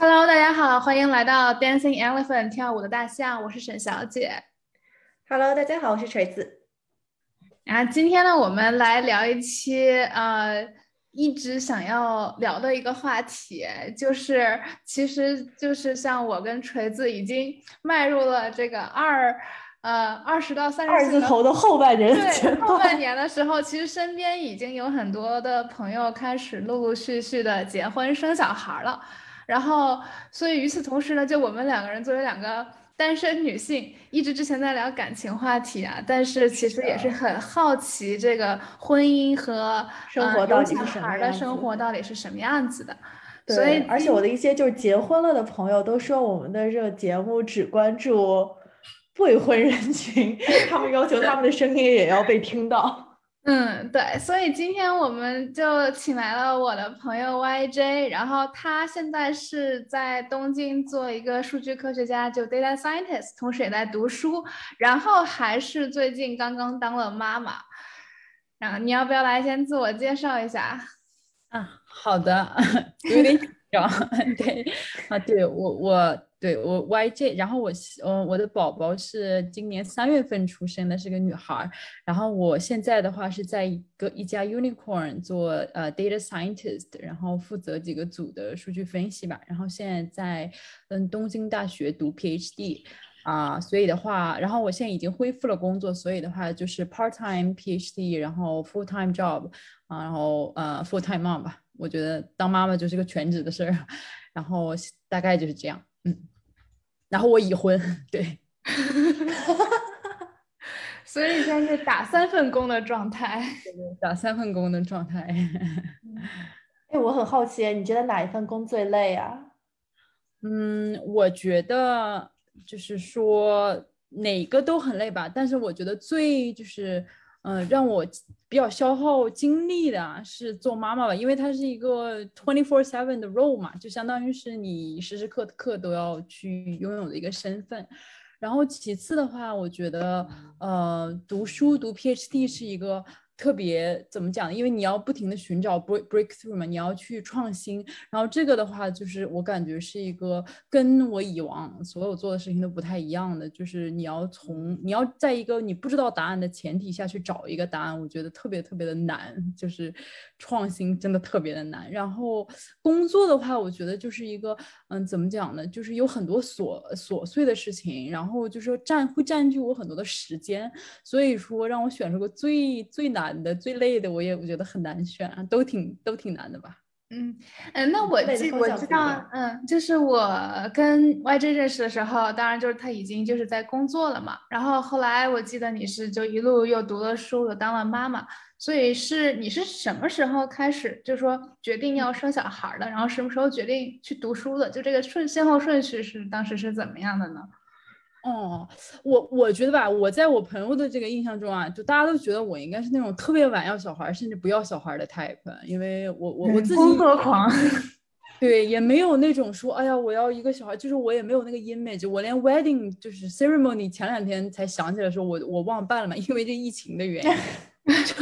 Hello，大家好，欢迎来到 Dancing Elephant 跳舞的大象，我是沈小姐。Hello，大家好，我是锤子。然后今天呢，我们来聊一期呃一直想要聊的一个话题，就是其实就是像我跟锤子已经迈入了这个二呃二十到三十二字头的后半年对后半年的时候，其实身边已经有很多的朋友开始陆陆续续的结婚生小孩了。然后，所以与此同时呢，就我们两个人作为两个单身女性，一直之前在聊感情话题啊，但是其实也是很好奇这个婚姻和生活到底是呃、什么样的生活到底是什么样子的。所以，而且我的一些就是结婚了的朋友都说，我们的这个节目只关注未婚人群，他们要求他们的声音也要被听到。嗯，对，所以今天我们就请来了我的朋友 YJ，然后他现在是在东京做一个数据科学家，就 data scientist，同时也在读书，然后还是最近刚刚当了妈妈。然后你要不要来先自我介绍一下？啊，好的，有点紧张。对，啊，对我我。对我 YJ，然后我嗯我的宝宝是今年三月份出生的，是个女孩。然后我现在的话是在一个一家 unicorn 做呃 data scientist，然后负责几个组的数据分析吧。然后现在在嗯东京大学读 PhD 啊，所以的话，然后我现在已经恢复了工作，所以的话就是 part time PhD，然后 full time job 啊，然后呃 full time mom 吧。我觉得当妈妈就是个全职的事儿，然后大概就是这样。嗯，然后我已婚，对，所以现在是打三份工的状态，打三份工的状态。哎，我很好奇，你觉得哪一份工最累啊？嗯，我觉得就是说哪个都很累吧，但是我觉得最就是。嗯、呃，让我比较消耗精力的是做妈妈吧，因为它是一个 twenty four seven 的 role 嘛，就相当于是你时时刻刻都要去拥有的一个身份。然后其次的话，我觉得呃，读书读 PhD 是一个特别怎么讲？因为你要不停的寻找 break breakthrough 嘛，你要去创新。然后这个的话，就是我感觉是一个跟我以往所有做的事情都不太一样的，就是你要从你要在一个你不知道答案的前提下去找一个答案，我觉得特别特别的难，就是创新真的特别的难。然后工作的话，我觉得就是一个嗯，怎么讲呢？就是有很多琐琐碎的事情，然后就是占会占据我很多的时间，所以说让我选出个最最难。的最累的，我也我觉得很难选，啊都挺都挺难的吧。嗯嗯，那我记我知道，嗯，就是我跟 YJ 认识的时候，当然就是他已经就是在工作了嘛。然后后来我记得你是就一路又读了书，又当了妈妈，所以是你是什么时候开始就说决定要生小孩的？然后什么时候决定去读书的？就这个顺先后顺序是当时是怎么样的呢？哦，我我觉得吧，我在我朋友的这个印象中啊，就大家都觉得我应该是那种特别晚要小孩，甚至不要小孩的 type，因为我我我自己工作狂，对，也没有那种说，哎呀，我要一个小孩，就是我也没有那个 image，我连 wedding 就是 ceremony 前两天才想起来说我我忘办了嘛，因为这疫情的原因，就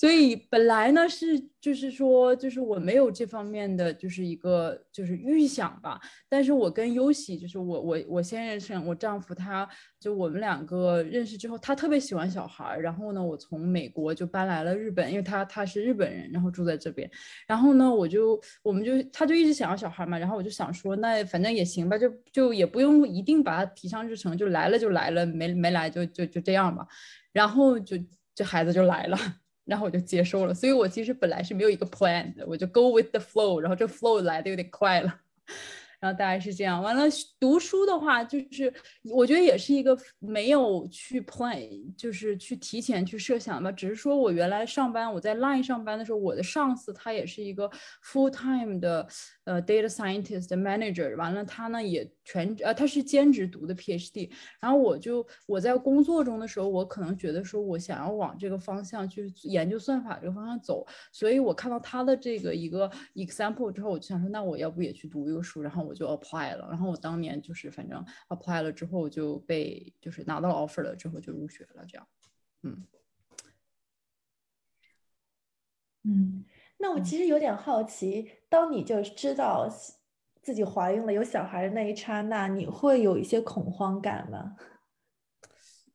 所以本来呢是就是说就是我没有这方面的就是一个就是预想吧，但是我跟优喜就是我我我先认识我丈夫，他就我们两个认识之后，他特别喜欢小孩，然后呢，我从美国就搬来了日本，因为他他是日本人，然后住在这边，然后呢，我就我们就他就一直想要小孩嘛，然后我就想说那反正也行吧，就就也不用一定把他提上日程，就来了就来了，没没来就就就这样吧，然后就这孩子就来了。然后我就接受了，所以我其实本来是没有一个 plan 的，我就 go with the flow，然后这 flow 来的有点快了，然后大概是这样。完了，读书的话，就是我觉得也是一个没有去 plan，就是去提前去设想吧。只是说我原来上班，我在 Line 上班的时候，我的上司他也是一个 full time 的呃 data scientist manager。完了，他呢也全呃他是兼职读的 PhD。然后我就我在工作中的时候，我可能觉得说我想要往这个方向去研究算法这个方向走，所以我看到他的这个一个 example 之后，我就想说，那我要不也去读一个书，然后我就 apply 了。然后我当年就是反正 apply 了之后就被就是拿到了 offer 了之后就入学了，这样，嗯嗯。那我其实有点好奇，当你就知道自己怀孕了有小孩的那一刹那，你会有一些恐慌感吗？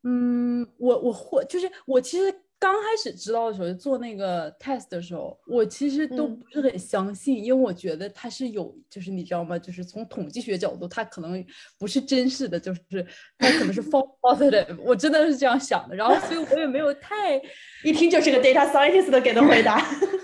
嗯，我我会就是我其实。刚开始知道的时候，做那个 test 的时候，我其实都不是很相信，因为我觉得它是有，就是你知道吗？就是从统计学角度，它可能不是真实的，就是它可能是 false positive。我真的是这样想的，然后所以我也没有太一听就是个 data scientist 的给的回答。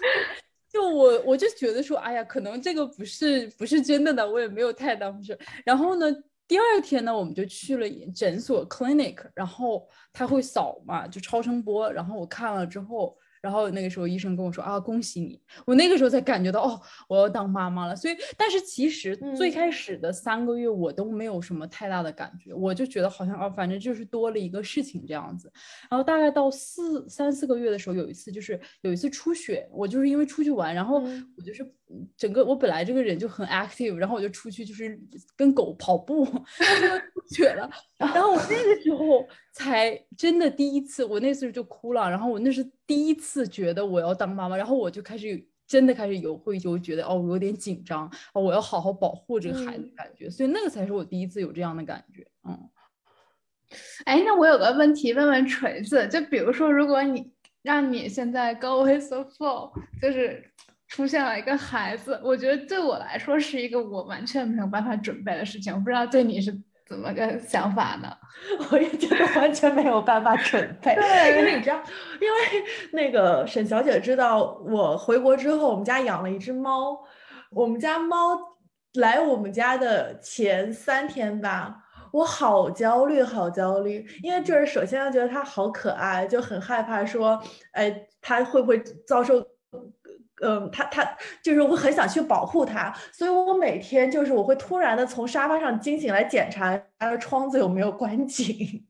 我我就觉得说，哎呀，可能这个不是不是真的的，我也没有太当回事。然后呢？第二天呢，我们就去了诊所 clinic，然后他会扫嘛，就超声波，然后我看了之后。然后那个时候医生跟我说啊，恭喜你！我那个时候才感觉到哦，我要当妈妈了。所以，但是其实最开始的三个月我都没有什么太大的感觉，我就觉得好像啊，反正就是多了一个事情这样子。然后大概到四三四个月的时候，有一次就是有一次出血，我就是因为出去玩，然后我就是整个我本来这个人就很 active，然后我就出去就是跟狗跑步，出血了。然后我那个时候才真的第一次，我那次就哭了。然后我那是第一次觉得我要当妈妈，然后我就开始真的开始有会就觉得哦，我有点紧张哦，我要好好保护这个孩子感觉。所以那个才是我第一次有这样的感觉。嗯，哎，那我有个问题问问锤子，就比如说，如果你让你现在 go with the flow，就是出现了一个孩子，我觉得对我来说是一个我完全没有办法准备的事情。我不知道对你是。怎么个想法呢？我也觉得完全没有办法准备。对，因为你知道，因为那个沈小姐知道我回国之后，我们家养了一只猫。我们家猫来我们家的前三天吧，我好焦虑，好焦虑。因为就是首先要觉得它好可爱，就很害怕说，哎，它会不会遭受。嗯，他他就是我很想去保护他，所以我每天就是我会突然的从沙发上惊醒来检查他的窗子有没有关紧。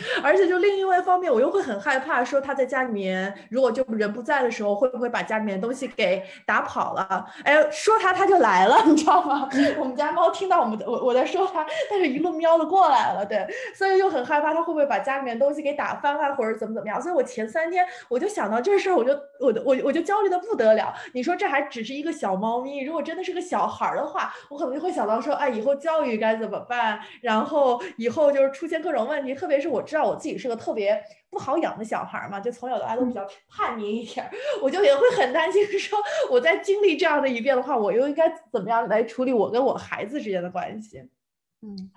而且就另一方面，我又会很害怕，说他在家里面，如果就人不在的时候，会不会把家里面东西给打跑了？哎，说他他就来了，你知道吗？我们家猫听到我们我我在说它，但是一路喵的过来了，对，所以就很害怕它会不会把家里面东西给打翻啊，或者怎么怎么样。所以我前三天我就想到这事儿，我就我我我就焦虑的不得了。你说这还只是一个小猫咪，如果真的是个小孩儿的话，我可能就会想到说，哎，以后教育该怎么办？然后以后就是出现各种问题，特别是。我知道我自己是个特别不好养的小孩嘛，就从小到大都比较叛逆一点，我就也会很担心，说我在经历这样的一遍的话，我又应该怎么样来处理我跟我孩子之间的关系？嗯，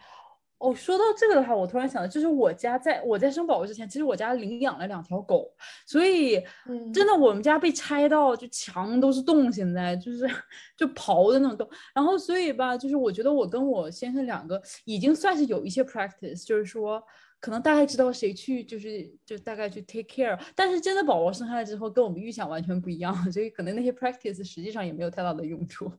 哦，说到这个的话，我突然想到，就是我家在我在生宝宝之前，其实我家领养了两条狗，所以真的我们家被拆到就墙都是洞，现在就是就刨的那种洞，然后所以吧，就是我觉得我跟我先生两个已经算是有一些 practice，就是说。可能大概知道谁去，就是就大概去 take care，但是真的宝宝生下来之后，跟我们预想完全不一样，所以可能那些 practice 实际上也没有太大的用处。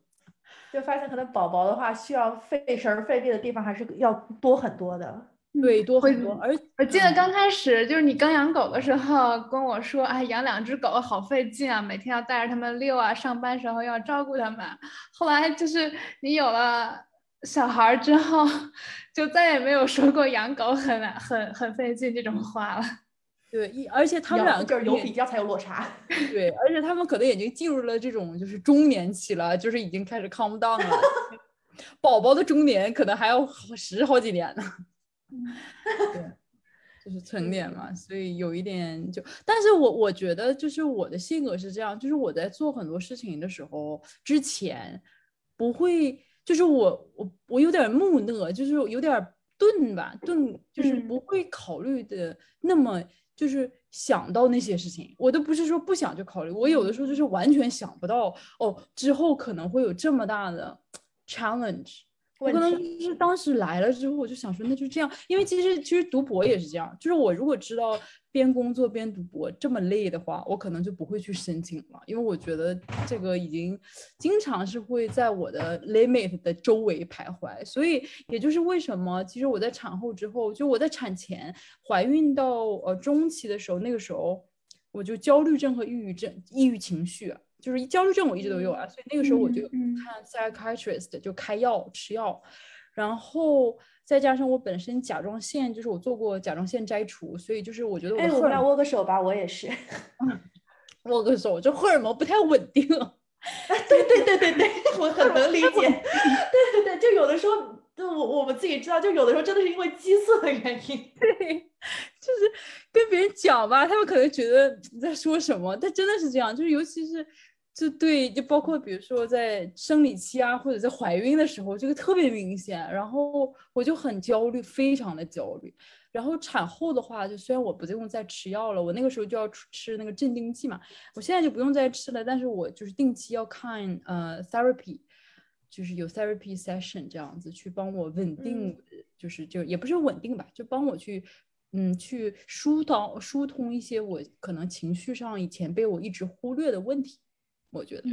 就发现可能宝宝的话，需要费神费力的地方还是要多很多的。对，多很多。而我记得刚开始就是你刚养狗的时候跟我说，哎，养两只狗好费劲啊，每天要带着它们遛啊，上班时候要照顾它们。后来就是你有了。小孩之后，就再也没有说过养狗很难很很费劲这种话了。对，一而且他们两个有比较才有落差。对，而且他们可能已经进入了这种就是中年期了，就是已经开始 calm down 了。宝宝的中年可能还要十好几年呢。对，就是成年嘛，所以有一点就，但是我我觉得就是我的性格是这样，就是我在做很多事情的时候之前不会。就是我我我有点木讷，就是有点钝吧，钝就是不会考虑的那么就是想到那些事情，我都不是说不想去考虑，我有的时候就是完全想不到哦，之后可能会有这么大的 challenge。我可能就是当时来了之后，我就想说，那就这样，因为其实其实读博也是这样，就是我如果知道边工作边读博这么累的话，我可能就不会去申请了，因为我觉得这个已经经常是会在我的 limit 的周围徘徊，所以也就是为什么，其实我在产后之后，就我在产前怀孕到呃中期的时候，那个时候我就焦虑症和抑郁症、抑郁情绪。就是焦虑症，我一直都有啊，所以那个时候我就看 psychiatrist 就开药吃药，然后再加上我本身甲状腺，就是我做过甲状腺摘除，所以就是我觉得哎，我们俩握个手吧，我也是，握个手，就荷尔蒙不太稳定。对对对对对，我很能理解。对对对，就有的时候。就我我们自己知道，就有的时候真的是因为激素的原因。对，就是跟别人讲吧，他们可能觉得你在说什么，但真的是这样，就是尤其是就对，就包括比如说在生理期啊，或者在怀孕的时候，这个特别明显。然后我就很焦虑，非常的焦虑。然后产后的话，就虽然我不用再吃药了，我那个时候就要吃那个镇定剂嘛，我现在就不用再吃了。但是我就是定期要看呃 therapy，就是有 therapy session 这样子去帮我稳定，就是就也不是稳定吧，就帮我去嗯去疏导疏通一些我可能情绪上以前被我一直忽略的问题，我觉得。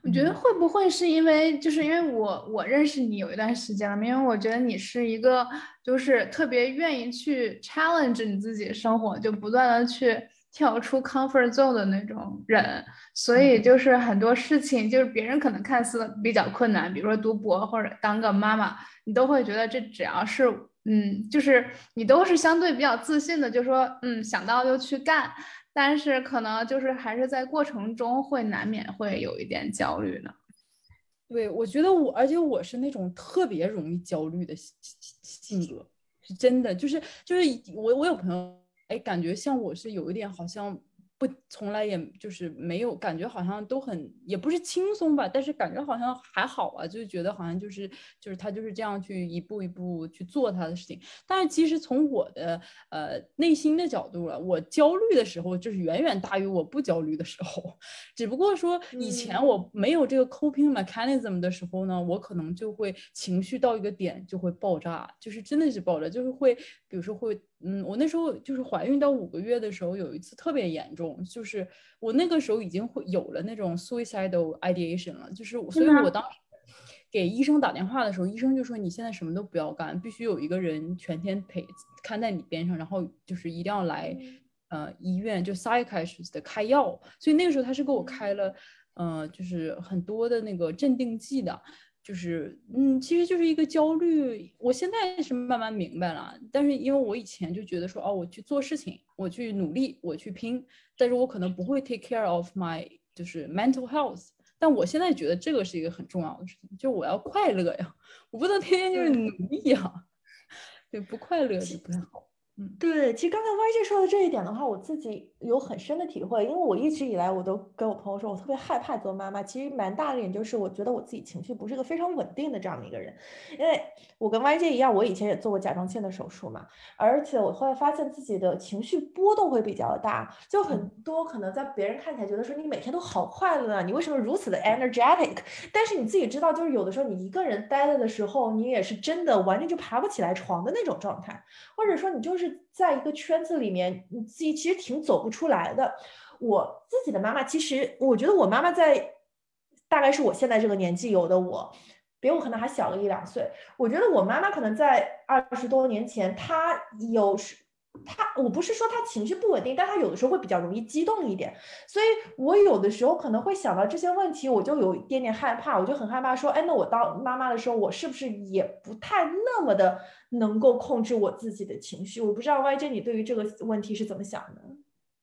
我觉得会不会是因为，就是因为我我认识你有一段时间了，因为我觉得你是一个就是特别愿意去 challenge 你自己生活，就不断的去跳出 comfort zone 的那种人，所以就是很多事情就是别人可能看似比较困难，比如说读博或者当个妈妈，你都会觉得这只要是嗯，就是你都是相对比较自信的，就说嗯想到就去干。但是可能就是还是在过程中会难免会有一点焦虑呢。对，我觉得我，而且我是那种特别容易焦虑的性格，是真的，就是就是我我有朋友，哎，感觉像我是有一点好像。不，从来也就是没有感觉，好像都很也不是轻松吧，但是感觉好像还好啊，就觉得好像就是就是他就是这样去一步一步去做他的事情。但是其实从我的呃内心的角度了，我焦虑的时候就是远远大于我不焦虑的时候。只不过说以前我没有这个 coping mechanism 的时候呢，我可能就会情绪到一个点就会爆炸，就是真的是爆炸，就是会比如说会。嗯，我那时候就是怀孕到五个月的时候，有一次特别严重，就是我那个时候已经会有了那种 suicidal ideation 了，就是所以我当时给医生打电话的时候，医生就说你现在什么都不要干，必须有一个人全天陪看在你边上，然后就是一定要来呃医院就 psychiatrist 的开药，所以那个时候他是给我开了呃就是很多的那个镇定剂的。就是，嗯，其实就是一个焦虑。我现在是慢慢明白了，但是因为我以前就觉得说，哦，我去做事情，我去努力，我去拼，但是我可能不会 take care of my 就是 mental health。但我现在觉得这个是一个很重要的事情，就我要快乐呀，我不能天天就是努力呀，对，不快乐就不太好。对，其实刚才 YJ 说的这一点的话，我自己有很深的体会，因为我一直以来我都跟我朋友说，我特别害怕做妈妈。其实蛮大的一点就是，我觉得我自己情绪不是个非常稳定的这样的一个人，因为我跟 YJ 一样，我以前也做过甲状腺的手术嘛，而且我后来发现自己的情绪波动会比较大，就很多可能在别人看起来觉得说你每天都好快乐啊，你为什么如此的 energetic？但是你自己知道，就是有的时候你一个人待着的时候，你也是真的完全就爬不起来床的那种状态，或者说你就是。在一个圈子里面，你自己其实挺走不出来的。我自己的妈妈，其实我觉得我妈妈在大概是我现在这个年纪有的我，比我可能还小了一两岁。我觉得我妈妈可能在二十多年前，她有。他我不是说他情绪不稳定，但他有的时候会比较容易激动一点，所以我有的时候可能会想到这些问题，我就有一点点害怕，我就很害怕说，哎，那我当妈妈的时候，我是不是也不太那么的能够控制我自己的情绪？我不知道 YJ 你对于这个问题是怎么想的？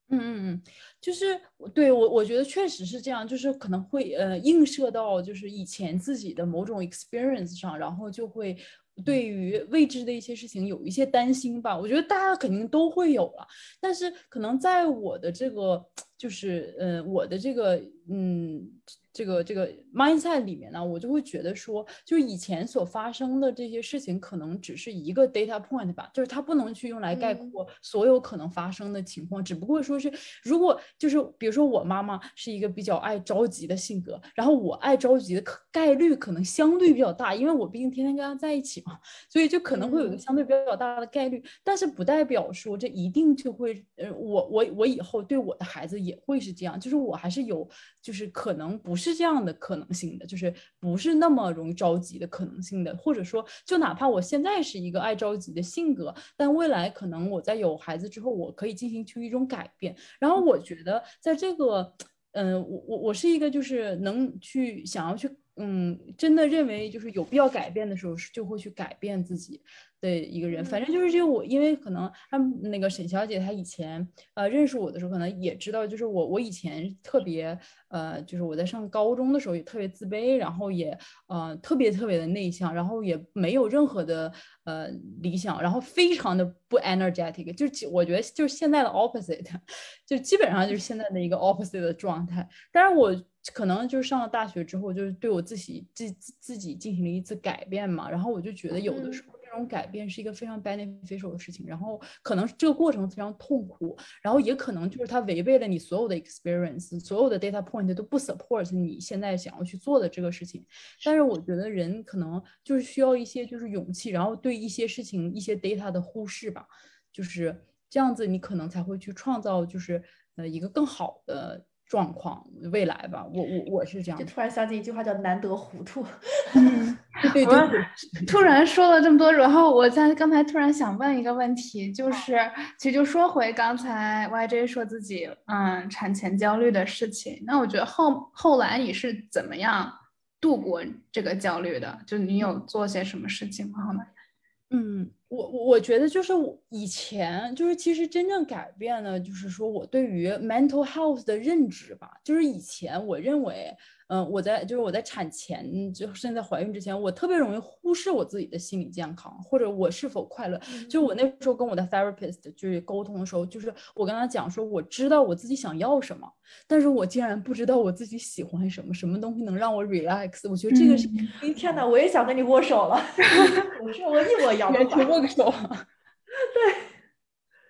嗯嗯嗯，就是对我我觉得确实是这样，就是可能会呃映射到就是以前自己的某种 experience 上，然后就会。对于未知的一些事情有一些担心吧，我觉得大家肯定都会有了，但是可能在我的这个，就是呃，我的这个，嗯。这个这个 mindset 里面呢，我就会觉得说，就是以前所发生的这些事情，可能只是一个 data point 吧，就是它不能去用来概括所有可能发生的情况。只不过说是，如果就是比如说我妈妈是一个比较爱着急的性格，然后我爱着急的可概率可能相对比较大，因为我毕竟天天跟她在一起嘛，所以就可能会有一个相对比较大的概率。但是不代表说这一定就会，呃，我我我以后对我的孩子也会是这样，就是我还是有，就是可能不是。是这样的可能性的，就是不是那么容易着急的可能性的，或者说，就哪怕我现在是一个爱着急的性格，但未来可能我在有孩子之后，我可以进行出一种改变。然后我觉得，在这个，嗯，我我我是一个就是能去想要去嗯，真的认为就是有必要改变的时候，是就会去改变自己的一个人。反正就是这个我，因为可能他们那个沈小姐她以前呃认识我的时候，可能也知道，就是我我以前特别呃，就是我在上高中的时候也特别自卑，然后也呃特别特别的内向，然后也没有任何的呃理想，然后非常的不 energetic，就是我觉得就是现在的 opposite，就基本上就是现在的一个 opposite 的状态。但是我。可能就是上了大学之后，就是对我自己自自己进行了一次改变嘛，然后我就觉得有的时候这种改变是一个非常 beneficial 的事情，然后可能这个过程非常痛苦，然后也可能就是它违背了你所有的 experience，所有的 data point 都不 support 你现在想要去做的这个事情，但是我觉得人可能就是需要一些就是勇气，然后对一些事情一些 data 的忽视吧，就是这样子你可能才会去创造就是呃一个更好的。状况未来吧，我我我是这样。就突然想起一句话叫“难得糊涂”。嗯，对对。突然说了这么多，然后我在刚才突然想问一个问题，就是其实就说回刚才 YJ 说自己嗯产前焦虑的事情，那我觉得后后来你是怎么样度过这个焦虑的？就你有做些什么事情吗？后来？嗯。我我觉得就是我以前就是其实真正改变了，就是说我对于 mental health 的认知吧。就是以前我认为。嗯，我在就是我在产前，就甚至在怀孕之前，我特别容易忽视我自己的心理健康，或者我是否快乐。就我那时候跟我的 therapist 就是沟通的时候，就是我跟他讲说，我知道我自己想要什么，但是我竟然不知道我自己喜欢什么，什么东西能让我 relax。我觉得这个是，天哪，我也想跟你握手了，我说我一模一样的，握个手。对，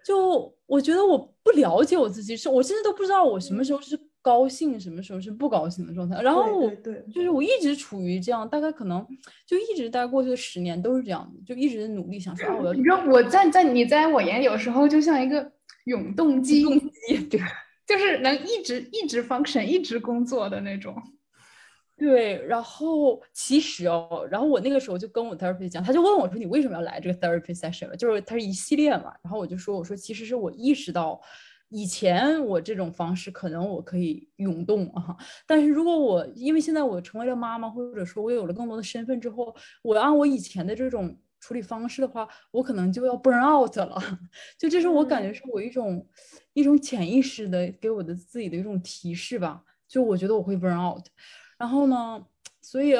就我觉得我不了解我自己，是我甚至都不知道我什么时候是。高兴什么时候是不高兴的状态？然后我就是我一直处于这样，大概可能就一直待过去的十年都是这样的，就一直努力想说，我要。你知道我在在你在我眼里有时候就像一个永动机，动机对，就是能一直一直 function 一直工作的那种。对，然后其实哦，然后我那个时候就跟我 therapist 讲，他就问我说：“你为什么要来这个 therapy session？” 就是它是一系列嘛。然后我就说：“我说其实是我意识到。”以前我这种方式可能我可以涌动啊，但是如果我因为现在我成为了妈妈，或者说我有了更多的身份之后，我按我以前的这种处理方式的话，我可能就要 burn out 了。就这是我感觉是我一种一种潜意识的给我的自己的一种提示吧。就我觉得我会 burn out，然后呢，所以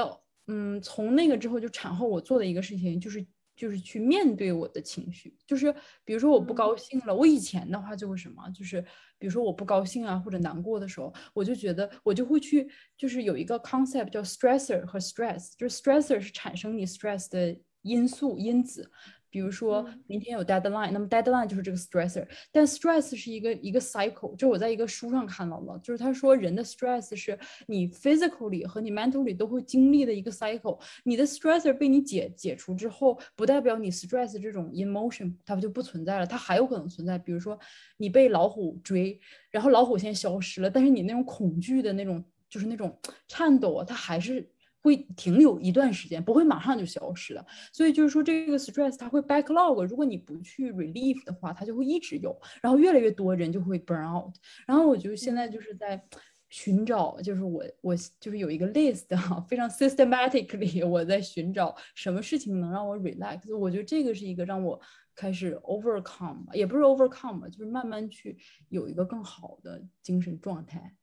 嗯，从那个之后就产后我做的一个事情就是。就是去面对我的情绪，就是比如说我不高兴了，我以前的话就会什么，就是比如说我不高兴啊或者难过的时候，我就觉得我就会去，就是有一个 concept 叫 stressor 和 stress，就是 stressor 是产生你 stress 的因素因子。比如说明天有 deadline，那么 deadline 就是这个 stressor。但 stress 是一个一个 cycle，就我在一个书上看到了，就是他说人的 stress 是你 physically 和你 mentally 都会经历的一个 cycle。你的 stressor 被你解解除之后，不代表你 stress 这种 emotion 它就不存在了，它还有可能存在。比如说你被老虎追，然后老虎现在消失了，但是你那种恐惧的那种就是那种 颤抖啊，它还是。会停留一段时间，不会马上就消失的。所以就是说，这个 stress 它会 backlog，如果你不去 relieve 的话，它就会一直有，然后越来越多人就会 burn out。然后我就现在就是在寻找，就是我我就是有一个 list 哈，非常 systematically 我在寻找什么事情能让我 relax。我觉得这个是一个让我开始 overcome，也不是 overcome，就是慢慢去有一个更好的精神状态。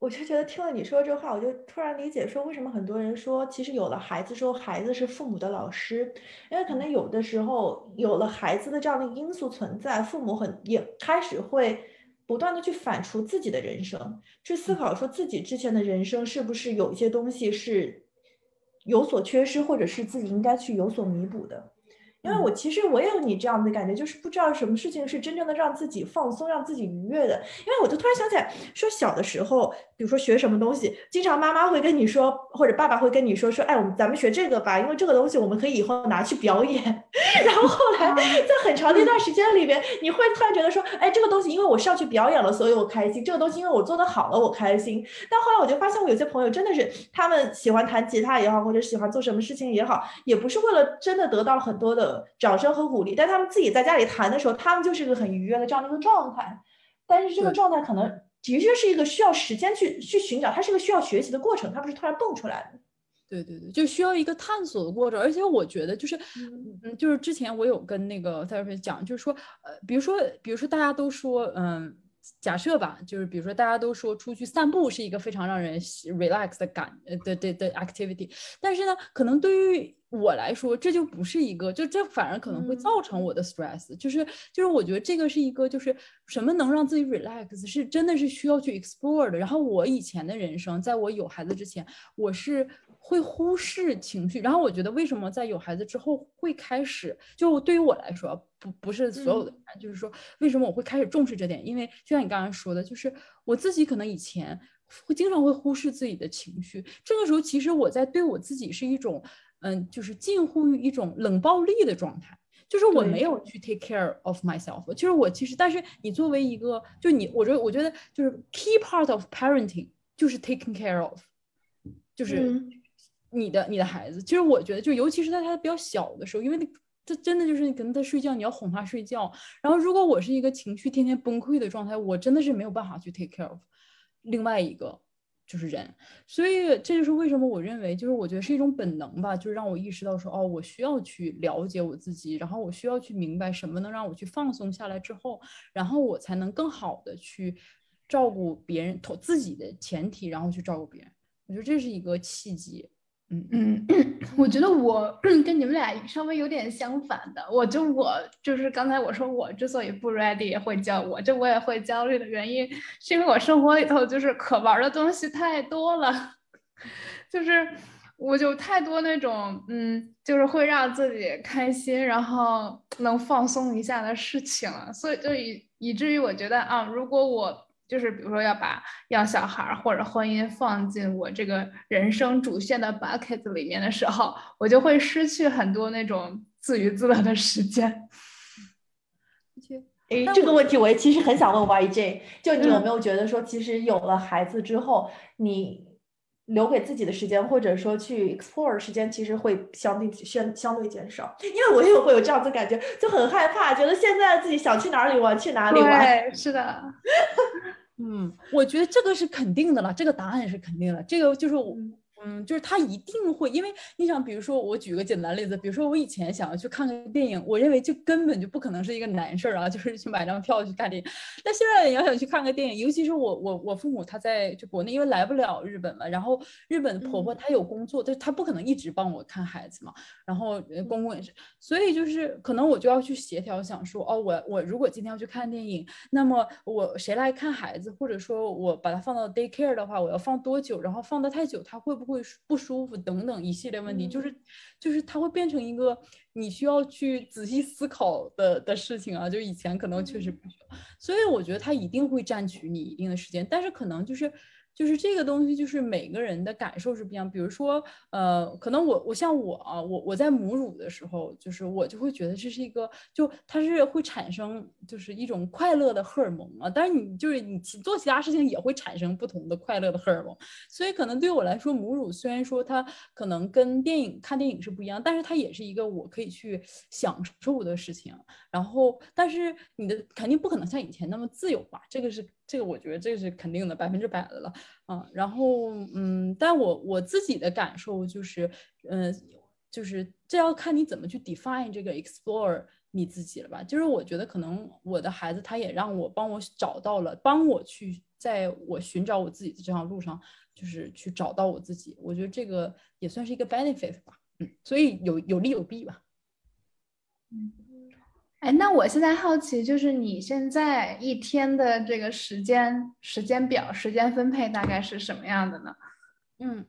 我就觉得听了你说这话，我就突然理解说，为什么很多人说，其实有了孩子之后，孩子是父母的老师，因为可能有的时候有了孩子的这样的因素存在，父母很也开始会不断的去反刍自己的人生，去思考说自己之前的人生是不是有一些东西是有所缺失，或者是自己应该去有所弥补的。因为我其实我也有你这样的感觉，就是不知道什么事情是真正的让自己放松、让自己愉悦的。因为我就突然想起来，说小的时候，比如说学什么东西，经常妈妈会跟你说，或者爸爸会跟你说，说，哎，我们咱们学这个吧，因为这个东西我们可以以后拿去表演。然后后来在很长的一段时间里边，你会突然觉得说，哎，这个东西因为我上去表演了，所以我开心；这个东西因为我做的好了，我开心。但后来我就发现，我有些朋友真的是，他们喜欢弹吉他也好，或者喜欢做什么事情也好，也不是为了真的得到很多的。掌声和鼓励，但他们自己在家里弹的时候，他们就是一个很愉悦的这样的一个状态。但是这个状态可能的确是一个需要时间去去寻找，它是一个需要学习的过程，它不是突然蹦出来的。对对对，就需要一个探索的过程。而且我觉得就是，嗯，就是之前我有跟那个蔡老师讲，就是说，呃，比如说，比如说大家都说，嗯。假设吧，就是比如说大家都说出去散步是一个非常让人 relax 的感呃的的的 activity，但是呢，可能对于我来说，这就不是一个，就这反而可能会造成我的 stress，就是就是我觉得这个是一个就是什么能让自己 relax，是真的是需要去 explore 的。然后我以前的人生，在我有孩子之前，我是。会忽视情绪，然后我觉得为什么在有孩子之后会开始，就对于我来说，不不是所有的，就是说为什么我会开始重视这点？因为就像你刚刚说的，就是我自己可能以前会经常会忽视自己的情绪，这个时候其实我在对我自己是一种，嗯，就是近乎于一种冷暴力的状态，就是我没有去 take care of myself，就是我其实，但是你作为一个，就你，我觉得我觉得就是 key part of parenting 就是 taking care of，就是。你的你的孩子，其实我觉得，就尤其是在他比较小的时候，因为那这真的就是你跟他睡觉，你要哄他睡觉。然后，如果我是一个情绪天天崩溃的状态，我真的是没有办法去 take care of 另外一个就是人。所以，这就是为什么我认为，就是我觉得是一种本能吧，就是让我意识到说，哦，我需要去了解我自己，然后我需要去明白什么能让我去放松下来之后，然后我才能更好的去照顾别人，投自己的前提，然后去照顾别人。我觉得这是一个契机。嗯嗯，我觉得我 跟你们俩稍微有点相反的。我就我就是刚才我说我之所以不 ready 会焦，我这我也会焦虑的原因，是因为我生活里头就是可玩的东西太多了，就是我就太多那种嗯，就是会让自己开心，然后能放松一下的事情了，所以就以以至于我觉得啊，如果我。就是比如说要把要小孩或者婚姻放进我这个人生主线的 bucket 里面的时候，我就会失去很多那种自娱自乐的时间。哎，这个问题我也其实很想问 YJ，就你有没有觉得说，其实有了孩子之后，你留给自己的时间，或者说去 explore 时间，其实会相对相相对减少？因为我也会有这样子感觉，就很害怕，觉得现在自己想去哪里玩去哪里玩。对，是的。嗯，我觉得这个是肯定的了，这个答案是肯定的，这个就是我。嗯，就是他一定会，因为你想，比如说我举个简单例子，比如说我以前想要去看个电影，我认为这根本就不可能是一个难事儿啊，就是去买张票去看电影。但现在你要想去看个电影，尤其是我我我父母他在就国内，因为来不了日本嘛，然后日本的婆婆她有工作，但她不可能一直帮我看孩子嘛，然后公公也是，所以就是可能我就要去协调，想说哦，我我如果今天要去看电影，那么我谁来看孩子，或者说我把它放到 daycare 的话，我要放多久？然后放的太久，他会不会？会不舒服等等一系列问题，就是就是它会变成一个你需要去仔细思考的的事情啊。就以前可能确实不需要，所以我觉得它一定会占取你一定的时间，但是可能就是。就是这个东西，就是每个人的感受是不一样。比如说，呃，可能我我像我啊，我我在母乳的时候，就是我就会觉得这是一个，就它是会产生就是一种快乐的荷尔蒙啊。但是你就是你做其他事情也会产生不同的快乐的荷尔蒙。所以可能对我来说，母乳虽然说它可能跟电影看电影是不一样，但是它也是一个我可以去享受的事情。然后，但是你的肯定不可能像以前那么自由吧？这个是。这个我觉得这是肯定的，百分之百的了啊。然后，嗯，但我我自己的感受就是，嗯，就是这要看你怎么去 define 这个 explore 你自己了吧。就是我觉得可能我的孩子他也让我帮我找到了，帮我去在我寻找我自己的这条路上，就是去找到我自己。我觉得这个也算是一个 benefit 吧。嗯，所以有有利有弊吧。嗯。哎，那我现在好奇，就是你现在一天的这个时间时间表、时间分配大概是什么样的呢？嗯，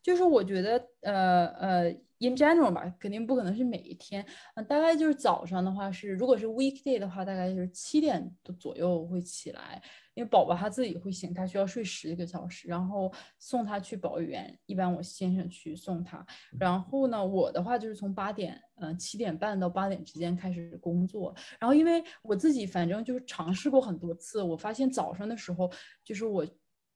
就是我觉得，呃呃，in general 吧，肯定不可能是每一天，嗯，大概就是早上的话是，如果是 weekday 的话，大概就是七点左右会起来。因为宝宝他自己会醒，他需要睡十个小时，然后送他去保育园，一般我先生去送他。然后呢，我的话就是从八点，嗯，七点半到八点之间开始工作。然后因为我自己反正就是尝试过很多次，我发现早上的时候就是我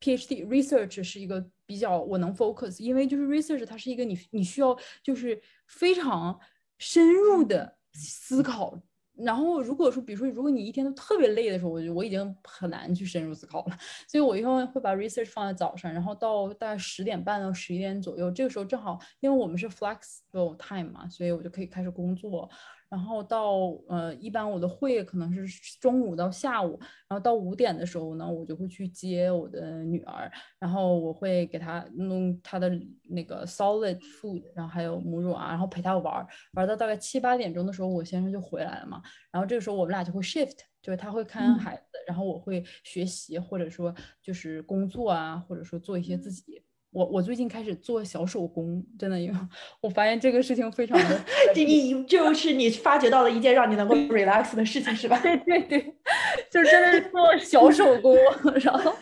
PhD research 是一个比较我能 focus，因为就是 research 它是一个你你需要就是非常深入的思考。然后如果说，比如说，如果你一天都特别累的时候，我就我已经很难去深入思考了。所以我一般会把 research 放在早上，然后到大概十点半到十一点左右，这个时候正好，因为我们是 flexible time 嘛，所以我就可以开始工作。然后到呃，一般我的会可能是中午到下午，然后到五点的时候呢，我就会去接我的女儿，然后我会给她弄她的那个 solid food，然后还有母乳啊，然后陪她玩，玩到大概七八点钟的时候，我先生就回来了嘛，然后这个时候我们俩就会 shift，就是他会看孩子，然后我会学习或者说就是工作啊，或者说做一些自己。我我最近开始做小手工，真的，因 为我发现这个事情非常的，这你就是你发掘到了一件让你能够 relax 的事情，是吧？对 对对，就真的是做小手工，然后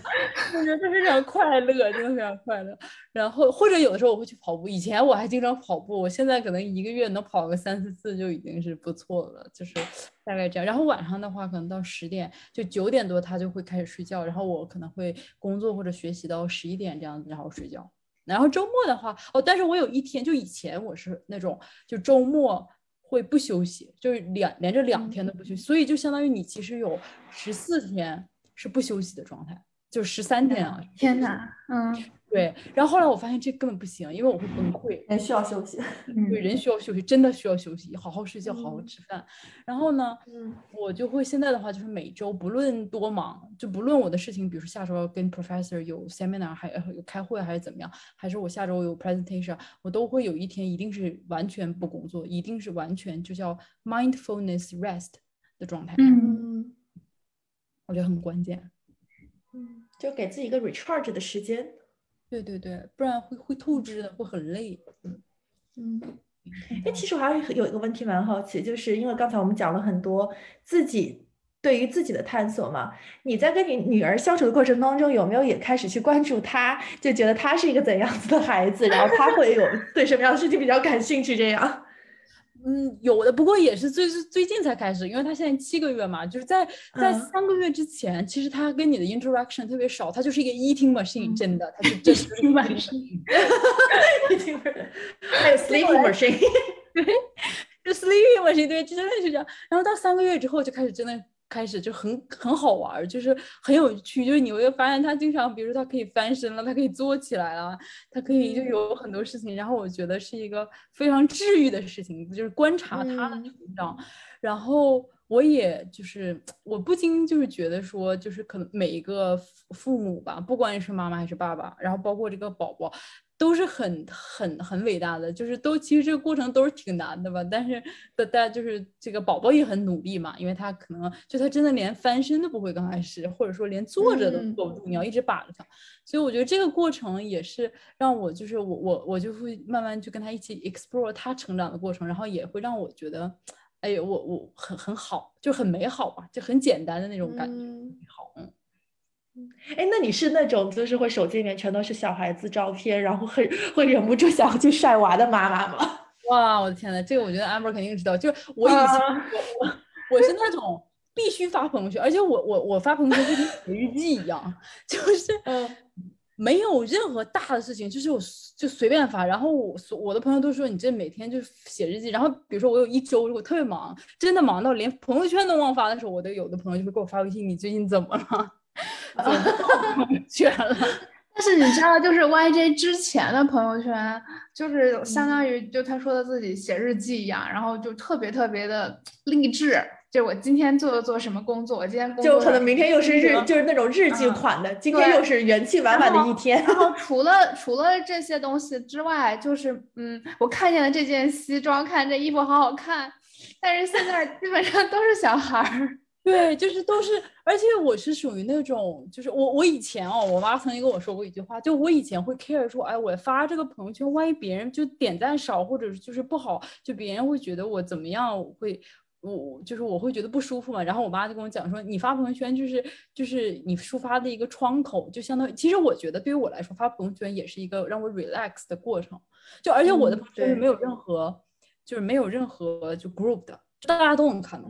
我觉得非常快乐，真的非常快乐。然后或者有的时候我会去跑步，以前我还经常跑步，我现在可能一个月能跑个三四次就已经是不错了，就是大概这样。然后晚上的话，可能到十点就九点多他就会开始睡觉，然后我可能会工作或者学习到十一点这样子，然后睡觉。然后周末的话，哦，但是我有一天就以前我是那种就周末会不休息，就是两连着两天都不休息，所以就相当于你其实有十四天是不休息的状态，就十三天啊！天哪，嗯。对，然后后来我发现这根本不行，因为我会崩溃。人需要休息，对，人需要休息，真的需要休息，好好睡觉，好好吃饭。然后呢，嗯我就会现在的话，就是每周不论多忙，就不论我的事情，比如说下周要跟 professor 有 seminar，还有开会还是怎么样，还是我下周有 presentation，我都会有一天一定是完全不工作，一定是完全就叫 mindfulness rest 的状态。嗯，我觉得很关键。嗯，就给自己一个 recharge 的时间。对对对，不然会会透支的，会很累。嗯嗯，哎，其实我还有一个问题蛮好奇，就是因为刚才我们讲了很多自己对于自己的探索嘛，你在跟你女儿相处的过程当中，有没有也开始去关注她，就觉得她是一个怎样子的孩子，然后她会有 对什么样的事情比较感兴趣这样？嗯，有的，不过也是最最近才开始，因为他现在七个月嘛，就是在在三个月之前，其实他跟你的 interaction 特别少，他就是一个 eating machine，真的，他是真 eating machine，还有 sleeping machine，对，就 sleeping machine，对，真的是这样。然后到三个月之后就开始真的。开始就很很好玩，就是很有趣，就是你会发现他经常，比如说他可以翻身了，他可以坐起来了，他可以就有很多事情。然后我觉得是一个非常治愈的事情，就是观察他的成长。然后我也就是我不禁就是觉得说，就是可能每一个父母吧，不管是妈妈还是爸爸，然后包括这个宝宝。都是很很很伟大的，就是都其实这个过程都是挺难的吧，但是但但就是这个宝宝也很努力嘛，因为他可能就他真的连翻身都不会，刚开始或者说连坐着都坐不住，你要一直把着他，所以我觉得这个过程也是让我就是我我我就会慢慢去跟他一起 explore 他成长的过程，然后也会让我觉得，哎呦我我很很好，就很美好吧，就很简单的那种感觉，好嗯。哎，那你是那种就是会手机里面全都是小孩子照片，然后会会忍不住想要去晒娃的妈妈吗？哇，我的天呐，这个我觉得 Amber 肯定知道。就是我以前我我我是那种必须发朋友圈，而且我我我发朋友圈就跟写日记一样，就是嗯，没有任何大的事情，就是我就随便发。然后我我的朋友都说你这每天就写日记。然后比如说我有一周如果特别忙，真的忙到连朋友圈都忘发的时候，我的有的朋友就会给我发微信，你最近怎么了？圈了，但是你知道，就是 YJ 之前的朋友圈，就是相当于就他说的自己写日记一样，然后就特别特别的励志。就我今天做了做什么工作，我今天就可能明天又是日，就是那种日记款的，今天又是元气满满的一天。然后 除了除了这些东西之外，就是嗯，我看见了这件西装，看这衣服好好看，但是现在基本上都是小孩儿。对，就是都是，而且我是属于那种，就是我我以前哦，我妈曾经跟我说过一句话，就我以前会 care 说，哎，我发这个朋友圈，万一别人就点赞少，或者就是不好，就别人会觉得我怎么样，会我就是我会觉得不舒服嘛。然后我妈就跟我讲说，你发朋友圈就是就是你抒发的一个窗口，就相当于，其实我觉得对于我来说，发朋友圈也是一个让我 relax 的过程。就而且我的朋友圈是没有任何，就是没有任何就 group 的，大家都能看到。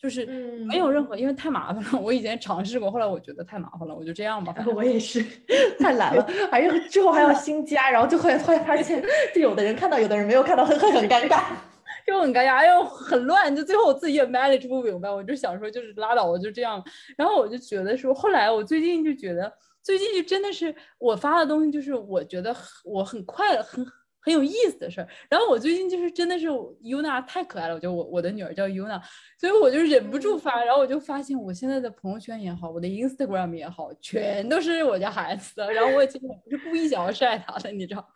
就是没有任何，因为太麻烦了。我以前尝试过，后来我觉得太麻烦了，我就这样吧。我也是，太懒了，而且之后还要新加，然后就会会发现，就有的人看到，有的人没有看到，会会很尴尬。就很尴尬，又很乱，就最后我自己也 manage 不明白，我就想说就是拉倒，我就这样。然后我就觉得说，后来我最近就觉得，最近就真的是我发的东西，就是我觉得我很快乐，很。很有意思的事儿，然后我最近就是真的是 Yuna 太可爱了，我觉得我我的女儿叫 Yuna，所以我就忍不住发，然后我就发现我现在的朋友圈也好，我的 Instagram 也好，全都是我家孩子的，然后我也其实不是故意想要晒他的，你知道，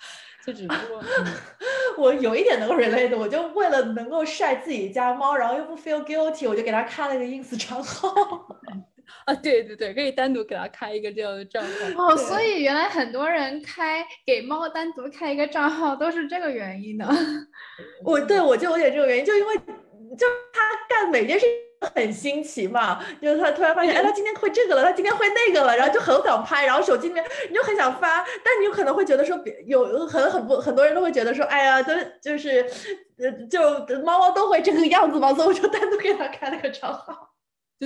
就只不过 我有一点能够 relate，我就为了能够晒自己家猫，然后又不 feel guilty，我就给他开了个 ins 账号。啊，对对对，可以单独给他开一个这样的账号哦。所以原来很多人开给猫单独开一个账号都是这个原因的。我对我就有点这个原因，就因为就他干每件事很新奇嘛，就是他突然发现，哎，他今天会这个了，他今天会那个了，然后就很想拍，然后手机里面你就很想发，但你有可能会觉得说，别有很很不很多人都会觉得说，哎呀，都就是呃，就猫猫都会这个样子嘛，所以我就单独给他开了个账号。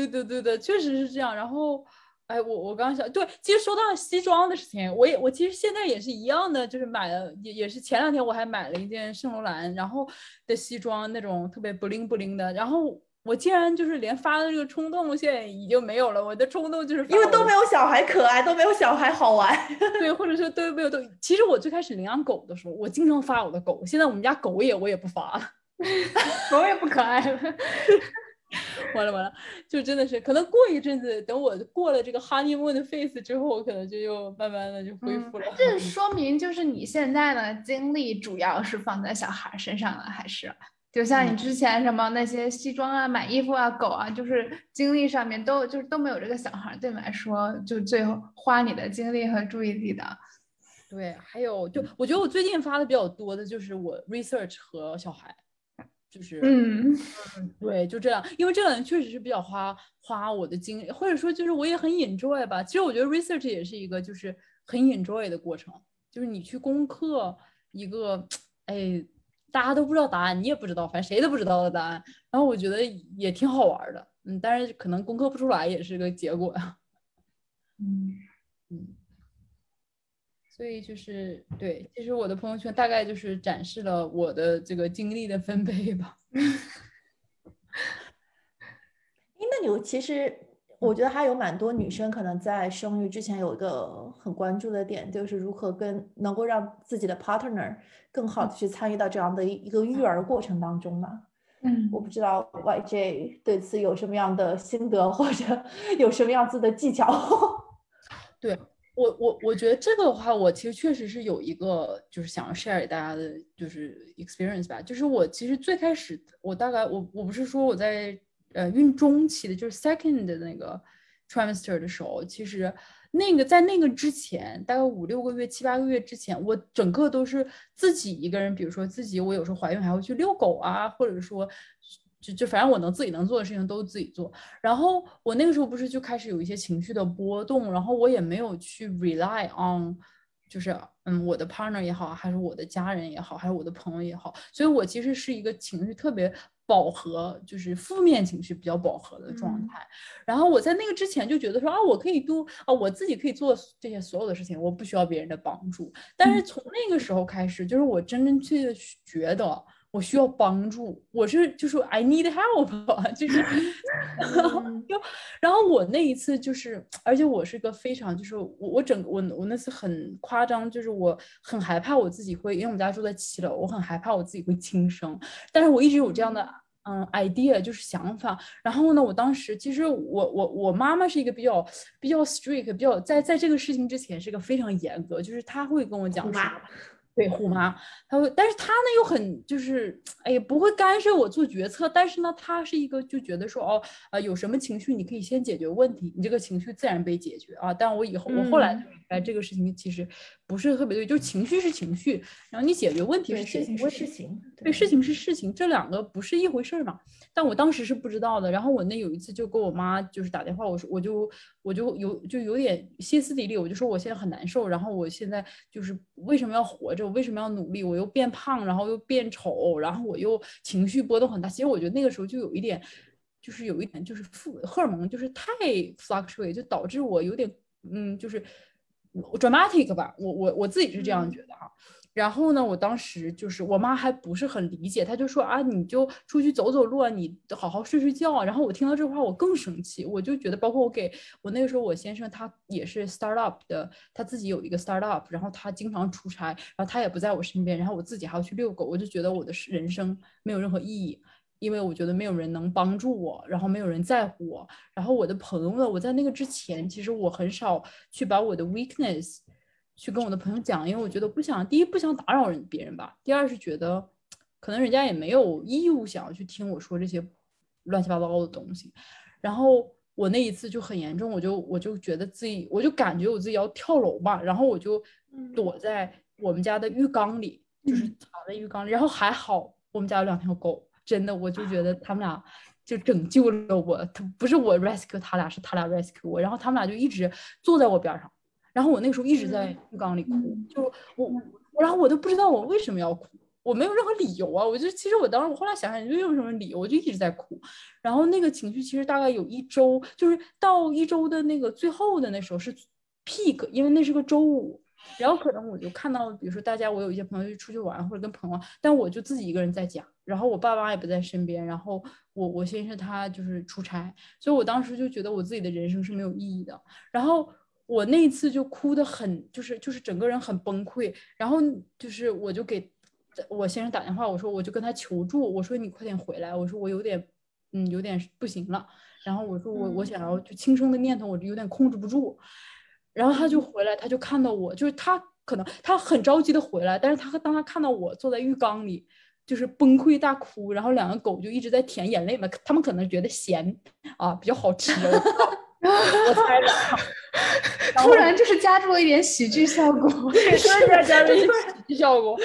对对对对，确实是这样。然后，哎，我我刚想，对，其实说到西装的事情，我也我其实现在也是一样的，就是买了，也也是前两天我还买了一件圣罗兰，然后的西装，那种特别不灵不灵的。然后我竟然就是连发的这个冲动现在已经没有了，我的冲动就是因为都没有小孩可爱，都没有小孩好玩，对，或者说都没有都。其实我最开始领养狗的时候，我经常发我的狗，现在我们家狗也我也不发了，狗也不可爱了。完了完了，就真的是可能过一阵子，等我过了这个 honeymoon 的 face 之后，我可能就又慢慢的就恢复了。这 说明就是你现在的精力主要是放在小孩身上了，还是就像你之前什么那些西装啊、买衣服啊、狗啊，就是精力上面都就是都没有这个小孩对你来说就最后花你的精力和注意力的。对，还有就我觉得我最近发的比较多的就是我 research 和小孩。就是，嗯，对，就这样，因为这两年确实是比较花花我的精力，或者说就是我也很 enjoy 吧。其实我觉得 research 也是一个就是很 enjoy 的过程，就是你去攻克一个，哎，大家都不知道答案，你也不知道，反正谁都不知道的答案，然后我觉得也挺好玩的，嗯，但是可能攻克不出来也是个结果。呀，嗯。嗯。所以就是对，其实我的朋友圈大概就是展示了我的这个精力的分配吧。哎，那你其实我觉得还有蛮多女生可能在生育之前有一个很关注的点，就是如何跟能够让自己的 partner 更好的去参与到这样的一个育儿过程当中嘛。嗯，我不知道 YJ 对此有什么样的心得，或者 有什么样子的技巧。对。我我我觉得这个的话，我其实确实是有一个就是想要 share 给大家的，就是 experience 吧。就是我其实最开始，我大概我我不是说我在呃孕中期的，就是 second 的那个 trimester 的时候，其实那个在那个之前，大概五六个月、七八个月之前，我整个都是自己一个人，比如说自己，我有时候怀孕还会去遛狗啊，或者说。就就反正我能自己能做的事情都自己做，然后我那个时候不是就开始有一些情绪的波动，然后我也没有去 rely on，就是嗯我的 partner 也好，还是我的家人也好，还是我的朋友也好，所以我其实是一个情绪特别饱和，就是负面情绪比较饱和的状态。然后我在那个之前就觉得说啊，我可以都啊我自己可以做这些所有的事情，我不需要别人的帮助。但是从那个时候开始，就是我真真切切觉得。我需要帮助，我是就说 I need help，就是，就 然后我那一次就是，而且我是个非常就是我我整我我那次很夸张，就是我很害怕我自己会，因为我们家住在七楼，我很害怕我自己会轻生，但是我一直有这样的嗯 idea，就是想法。然后呢，我当时其实我我我妈妈是一个比较比较 strict，比较在在这个事情之前是个非常严格，就是她会跟我讲说。对虎妈，他会，但是他呢又很就是，哎呀，不会干涉我做决策。但是呢，他是一个就觉得说，哦，呃，有什么情绪你可以先解决问题，你这个情绪自然被解决啊。但我以后我后来明白这个事情其实不是特别对，就是情绪是情绪，然后你解决问题是事情是事情，对，事情是事情，这两个不是一回事儿嘛。但我当时是不知道的。然后我那有一次就跟我妈就是打电话，我说我就我就有就有点歇斯底里，我就说我现在很难受，然后我现在就是为什么要活着？我为什么要努力？我又变胖，然后又变丑，然后我又情绪波动很大。其实我觉得那个时候就有一点，就是有一点就是负荷尔蒙就是太 fluctuate，就导致我有点嗯，就是 dramatic 吧。我我我自己是这样觉得哈。然后呢，我当时就是我妈还不是很理解，她就说啊，你就出去走走路啊，你好好睡睡觉。啊然后我听到这话，我更生气，我就觉得，包括我给我那个时候我先生他也是 startup 的，他自己有一个 startup，然后他经常出差，然后他也不在我身边，然后我自己还要去遛狗，我就觉得我的人生没有任何意义，因为我觉得没有人能帮助我，然后没有人在乎我，然后我的朋友呢，我在那个之前，其实我很少去把我的 weakness。去跟我的朋友讲，因为我觉得不想，第一不想打扰人别人吧，第二是觉得可能人家也没有义务想要去听我说这些乱七八糟的东西。然后我那一次就很严重，我就我就觉得自己，我就感觉我自己要跳楼吧，然后我就躲在我们家的浴缸里，就是藏在浴缸里。然后还好我们家有两条狗，真的，我就觉得他们俩就拯救了我，他不是我 rescue 他俩，是他俩 rescue 我。然后他们俩就一直坐在我边上。然后我那个时候一直在浴缸里哭，就我，然后我都不知道我为什么要哭，我没有任何理由啊。我就其实我当时我后来想想，没有什么理由，我就一直在哭。然后那个情绪其实大概有一周，就是到一周的那个最后的那时候是 peak，因为那是个周五。然后可能我就看到，比如说大家我有一些朋友就出去玩或者跟朋友，但我就自己一个人在家，然后我爸妈也不在身边，然后我我先生他就是出差，所以我当时就觉得我自己的人生是没有意义的。然后。我那一次就哭得很，就是就是整个人很崩溃，然后就是我就给我先生打电话，我说我就跟他求助，我说你快点回来，我说我有点嗯有点不行了，然后我说我我想要就轻生的念头，我有点控制不住，然后他就回来，他就看到我，就是他可能他很着急的回来，但是他当他看到我坐在浴缸里，就是崩溃大哭，然后两个狗就一直在舔眼泪嘛，他们可能觉得咸啊比较好吃。我 猜的，突然就是加入了一点喜剧效果，突然加入一点 喜剧效果，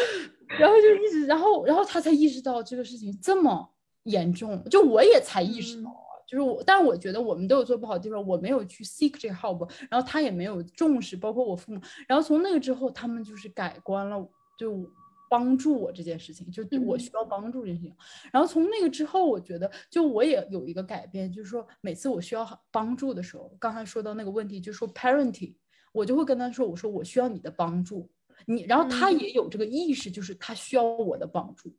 然后就一直，然后，然后他才意识到这个事情这么严重，就我也才意识到啊，就是我，但是我觉得我们都有做不好的地方，我没有去 seek 这个 help，然后他也没有重视，包括我父母，然后从那个之后，他们就是改观了，就。帮助我这件事情，就我需要帮助这件事情。然后从那个之后，我觉得就我也有一个改变，就是说每次我需要帮助的时候，刚才说到那个问题，就说 parenting，我就会跟他说，我说我需要你的帮助，你，然后他也有这个意识，就是他需要我的帮助。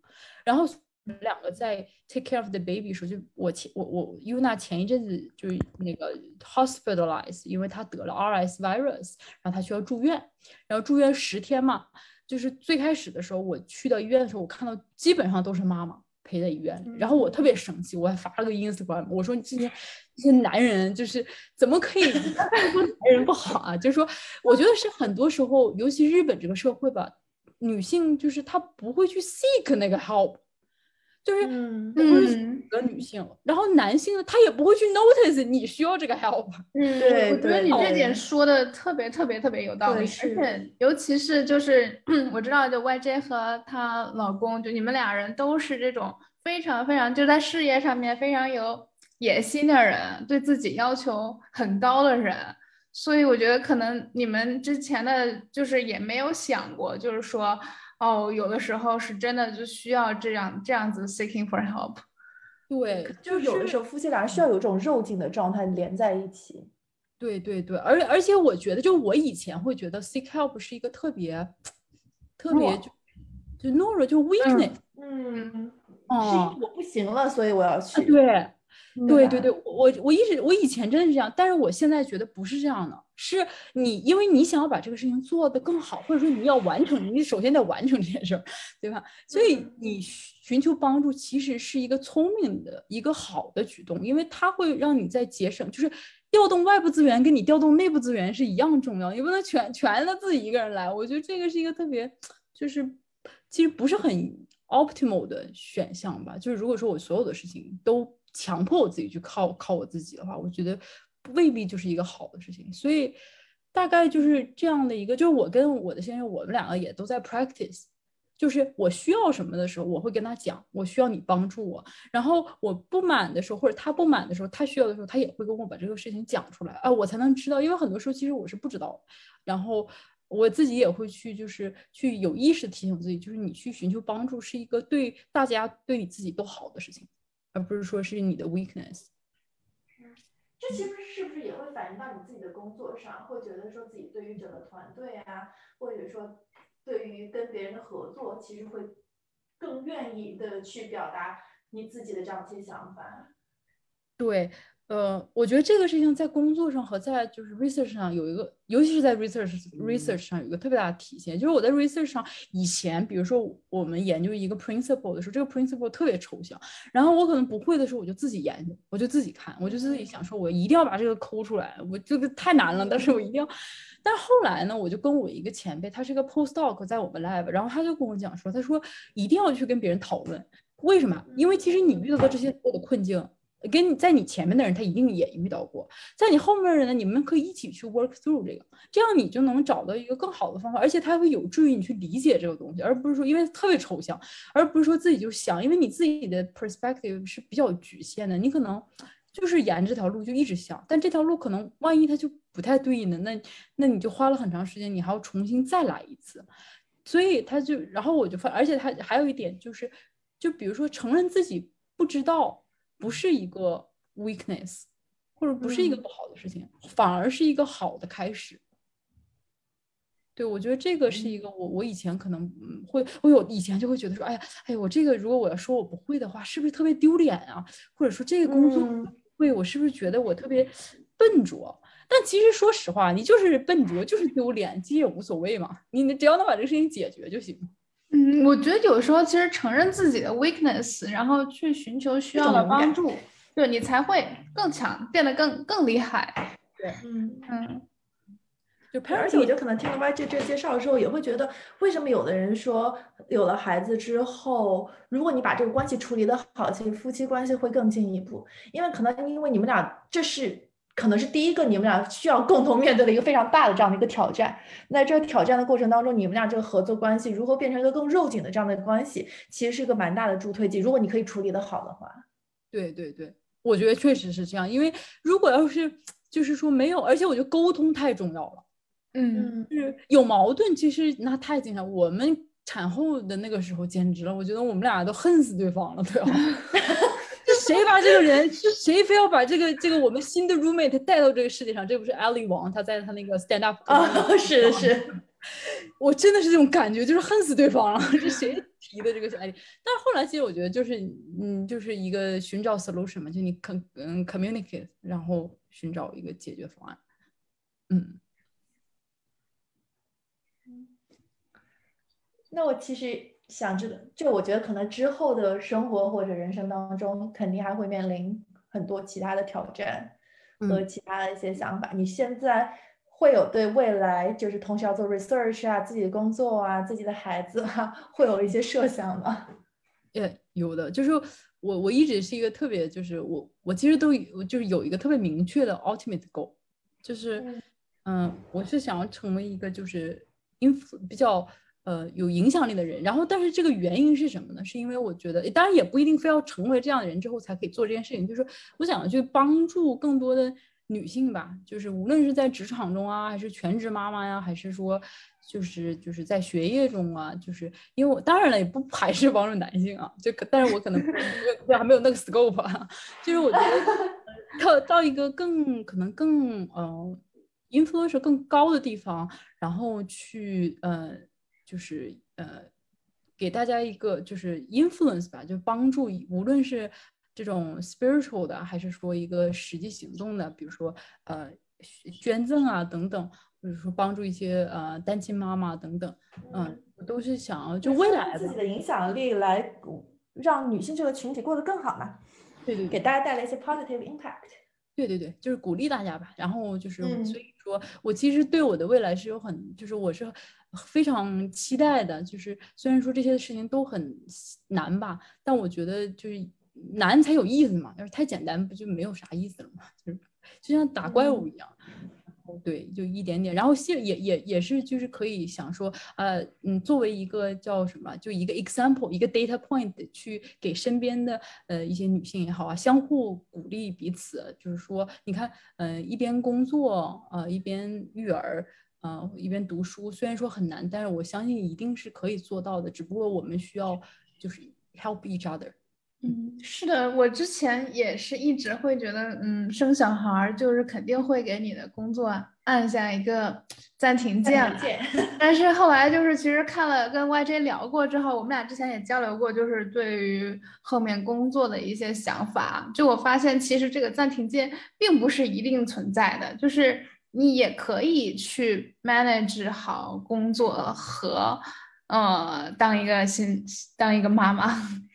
然后两个在 take care of the baby 时候，就我前我我 Una 前一阵子就是那个 hospitalized，因为她得了 RS virus，然后她需要住院，然后住院十天嘛。就是最开始的时候，我去到医院的时候，我看到基本上都是妈妈陪在医院，然后我特别生气，我还发了个 Instagram，我说你这些 这些男人就是怎么可以说男人不好啊？就是说，我觉得是很多时候，尤其日本这个社会吧，女性就是她不会去 seek 那个 help。就是不是个女性，然后男性呢，他也不会去 notice 你需要这个 help。嗯，对，我觉得你这点。说的特别特别特别有道理，而且尤其是就是 我知道，就 YJ 和她老公，就你们俩人都是这种非常非常就在事业上面非常有野心的人，对自己要求很高的人，所以我觉得可能你们之前的就是也没有想过，就是说。哦，有的时候是真的就需要这样这样子 seeking for help。对，就有的时候夫妻俩需要有这种肉紧的状态连在一起。对对对，而而且我觉得，就我以前会觉得 seek help 是一个特别特别就就懦弱，就 weakness。嗯，哦，我不行了，所以我要去。对。对对对，我我一直我以前真的是这样，但是我现在觉得不是这样的，是你因为你想要把这个事情做得更好，或者说你要完成，你首先得完成这件事儿，对吧？所以你寻求帮助其实是一个聪明的一个好的举动，因为它会让你在节省，就是调动外部资源跟你调动内部资源是一样重要，你不能全全的自己一个人来。我觉得这个是一个特别就是其实不是很 optimal 的选项吧，就是如果说我所有的事情都。强迫我自己去靠靠我自己的话，我觉得未必就是一个好的事情。所以大概就是这样的一个，就是我跟我的先生，我们两个也都在 practice。就是我需要什么的时候，我会跟他讲，我需要你帮助我。然后我不满的时候，或者他不满的时候，他需要的时候，他也会跟我把这个事情讲出来啊，我才能知道。因为很多时候其实我是不知道。然后我自己也会去，就是去有意识提醒自己，就是你去寻求帮助是一个对大家对你自己都好的事情。而不是说是你的 weakness，这其实是不是也会反映到你自己的工作上？会觉得说自己对于整个团队啊，或者说对于跟别人的合作，其实会更愿意的去表达你自己的这样一些想法。对。呃，我觉得这个事情在工作上和在就是 research 上有一个，尤其是在 research research 上有一个特别大的体现。就是我在 research 上以前，比如说我们研究一个 principle 的时候，这个 principle 特别抽象，然后我可能不会的时候，我就自己研究，我就自己看，我就自己想说，我一定要把这个抠出来，我这个太难了，但是我一定要。但后来呢，我就跟我一个前辈，他是个 postdoc 在我们 lab，然后他就跟我讲说，他说一定要去跟别人讨论，为什么？因为其实你遇到的这些所有的困境。跟你在你前面的人，他一定也遇到过，在你后面的人呢，你们可以一起去 work through 这个，这样你就能找到一个更好的方法，而且它会有助于你去理解这个东西，而不是说因为特别抽象，而不是说自己就想，因为你自己的 perspective 是比较局限的，你可能就是沿这条路就一直想，但这条路可能万一它就不太对呢，那那你就花了很长时间，你还要重新再来一次，所以他就，然后我就发，而且他还有一点就是，就比如说承认自己不知道。不是一个 weakness，或者不是一个不好的事情，反而是一个好的开始。对我觉得这个是一个我我以前可能会我有以前就会觉得说，哎呀，哎我这个如果我要说我不会的话，是不是特别丢脸啊？或者说这个工作会我是不是觉得我特别笨拙？但其实说实话，你就是笨拙，就是丢脸，其实也无所谓嘛。你你只要能把这个事情解决就行。嗯，我觉得有时候其实承认自己的 weakness，然后去寻求需要的帮助，对你才会更强，变得更更厉害。对，嗯嗯。就而且我觉得可能听了 YJ 这介绍的时候，也会觉得为什么有的人说有了孩子之后，如果你把这个关系处理的好，其实夫妻关系会更进一步，因为可能因为你们俩这是。可能是第一个你们俩需要共同面对的一个非常大的这样的一个挑战。那这个挑战的过程当中，你们俩这个合作关系如何变成一个更肉紧的这样的关系，其实是一个蛮大的助推剂。如果你可以处理的好的话，对对对，我觉得确实是这样。因为如果要是就是说没有，而且我觉得沟通太重要了。嗯，就是有矛盾，其实那太经常。我们产后的那个时候简直了，我觉得我们俩都恨死对方了，对吧？谁把这个人是谁非要把这个这个我们新的 roommate 带到这个世界上？这不是 Ali 王他在他那个 stand up 啊，是的 是，我真的是这种感觉，就是恨死对方了。这谁提的这个 idea？但是后来其实我觉得就是嗯，就是一个寻找 solution 嘛，就你 con 嗯 communicate，然后寻找一个解决方案。嗯，那我其实。想知道，就我觉得可能之后的生活或者人生当中，肯定还会面临很多其他的挑战和其他的一些想法。你现在会有对未来，就是同时要做 research 啊，自己的工作啊，自己的孩子啊，会有一些设想吗？呃，有的，就是我我一直是一个特别，就是我我其实都就是有一个特别明确的 ultimate goal，就是嗯，我是想要成为一个就是 inf 比较。呃，有影响力的人，然后，但是这个原因是什么呢？是因为我觉得，当然也不一定非要成为这样的人之后才可以做这件事情。就是我想去帮助更多的女性吧，就是无论是在职场中啊，还是全职妈妈呀，还是说，就是就是在学业中啊，就是因为我当然了，也不排斥帮助男性啊，就可，但是我可能对还没有那个 scope 啊。就是我觉得到到一个更可能更呃 influence 更高的地方，然后去呃。就是呃，给大家一个就是 influence 吧，就帮助，无论是这种 spiritual 的，还是说一个实际行动的，比如说呃捐赠啊等等，或者说帮助一些呃单亲妈妈等等，嗯，都是想要就未来自己的影响力来让女性这个群体过得更好嘛，对对，给大家带来一些 positive impact，对对对，就是鼓励大家吧，然后就是所以说我其实对我的未来是有很，就是我是。非常期待的，就是虽然说这些事情都很难吧，但我觉得就是难才有意思嘛。要是太简单，不就没有啥意思了嘛？就是就像打怪物一样，对，就一点点。然后现也也也是就是可以想说，呃，嗯，作为一个叫什么，就一个 example，一个 data point，去给身边的呃一些女性也好啊，相互鼓励彼此。就是说，你看，嗯，一边工作，呃，一边育儿。嗯，一边读书，虽然说很难，但是我相信一定是可以做到的。只不过我们需要就是 help each other，嗯，是的，我之前也是一直会觉得，嗯，生小孩儿就是肯定会给你的工作按下一个暂停键。但是后来就是其实看了跟 YJ 聊过之后，我们俩之前也交流过，就是对于后面工作的一些想法。就我发现，其实这个暂停键并不是一定存在的，就是你也可以去 manage 好工作和，呃，当一个新当一个妈妈。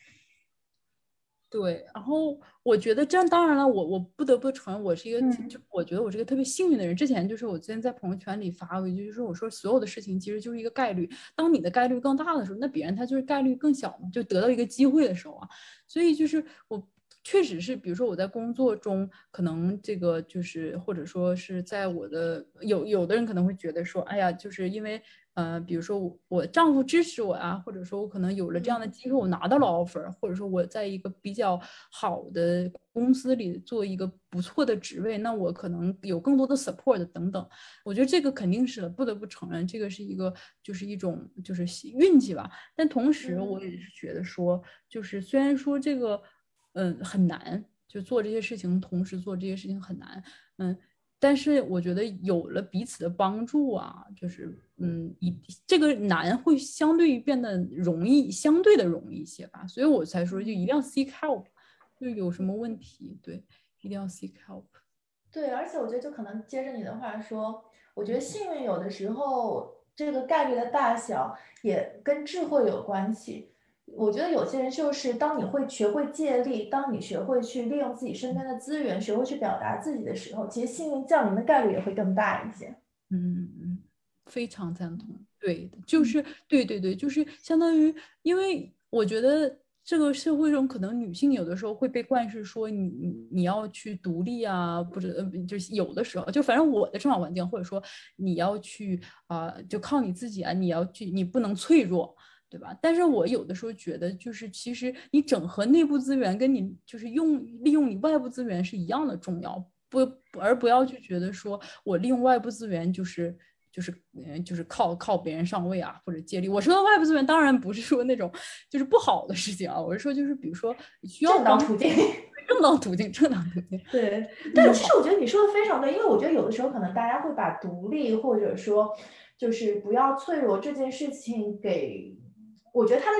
对，然后我觉得这样，当然了，我我不得不承认，我是一个，就我觉得我是一个特别幸运的人。之前就是我之前在朋友圈里发过一句，就是我说所有的事情其实就是一个概率，当你的概率更大的时候，那别人他就是概率更小嘛，就得到一个机会的时候啊。所以就是我确实是，比如说我在工作中，可能这个就是或者说是在我的有有的人可能会觉得说，哎呀，就是因为。呃，比如说我我丈夫支持我啊，或者说我可能有了这样的机会，我拿到了 offer，或者说我在一个比较好的公司里做一个不错的职位，那我可能有更多的 support 等等。我觉得这个肯定是不得不承认，这个是一个就是一种就是运气吧。但同时我也是觉得说，就是虽然说这个嗯很难，就做这些事情，同时做这些事情很难，嗯。但是我觉得有了彼此的帮助啊，就是嗯，一这个难会相对于变得容易，相对的容易一些吧。所以我才说就一定要 seek help，就有什么问题，对，一定要 seek help。对，而且我觉得就可能接着你的话说，我觉得幸运有的时候这个概率的大小也跟智慧有关系。我觉得有些人就是，当你会学会借力，当你学会去利用自己身边的资源，学会去表达自己的时候，其实幸运降临的概率也会更大一些。嗯嗯，非常赞同。对，就是对对对，就是相当于，因为我觉得这个社会中可能女性有的时候会被灌输说你你你要去独立啊，不者呃就是有的时候就反正我的成长环境或者说你要去啊就靠你自己啊，你要去你不能脆弱。对吧？但是我有的时候觉得，就是其实你整合内部资源，跟你就是用利用你外部资源是一样的重要，不而不要去觉得说我利用外部资源就是就是嗯就是靠靠别人上位啊或者借力。我说的外部资源当然不是说那种就是不好的事情啊，我是说就是比如说需要正当途径，正当途径，正当途径。对，但其实我觉得你说的非常对，因为我觉得有的时候可能大家会把独立或者说就是不要脆弱这件事情给。我觉得它的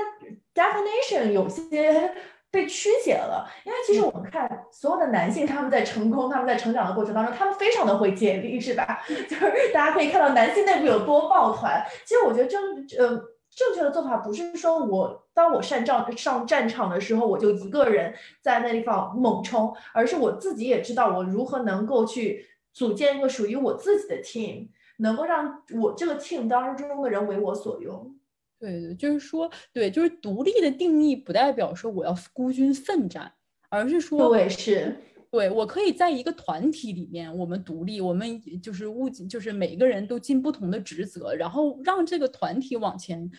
definition 有些被曲解了，因为其实我们看所有的男性，他们在成功、他们在成长的过程当中，他们非常的会借力，是吧？就是大家可以看到男性内部有多抱团。其实我觉得正呃正确的做法不是说我当我上战上战场的时候，我就一个人在那地方猛冲，而是我自己也知道我如何能够去组建一个属于我自己的 team，能够让我这个 team 当中的人为我所用。对对，就是说，对，就是独立的定义不代表说我要孤军奋战，而是说，对，是，对我可以在一个团体里面，我们独立，我们就是物，就是每个人都尽不同的职责，然后让这个团体往前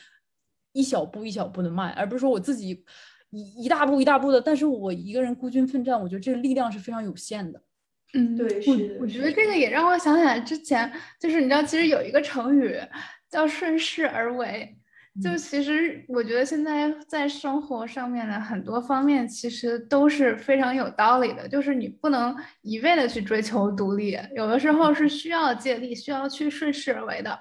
一小步一小步的迈，而不是说我自己一一大步一大步的，但是我一个人孤军奋战，我觉得这个力量是非常有限的。嗯，对，是我觉得这个也让我想起来之前，就是你知道，其实有一个成语叫顺势而为。就其实，我觉得现在在生活上面的很多方面，其实都是非常有道理的。就是你不能一味的去追求独立，有的时候是需要借力，需要去顺势而为的。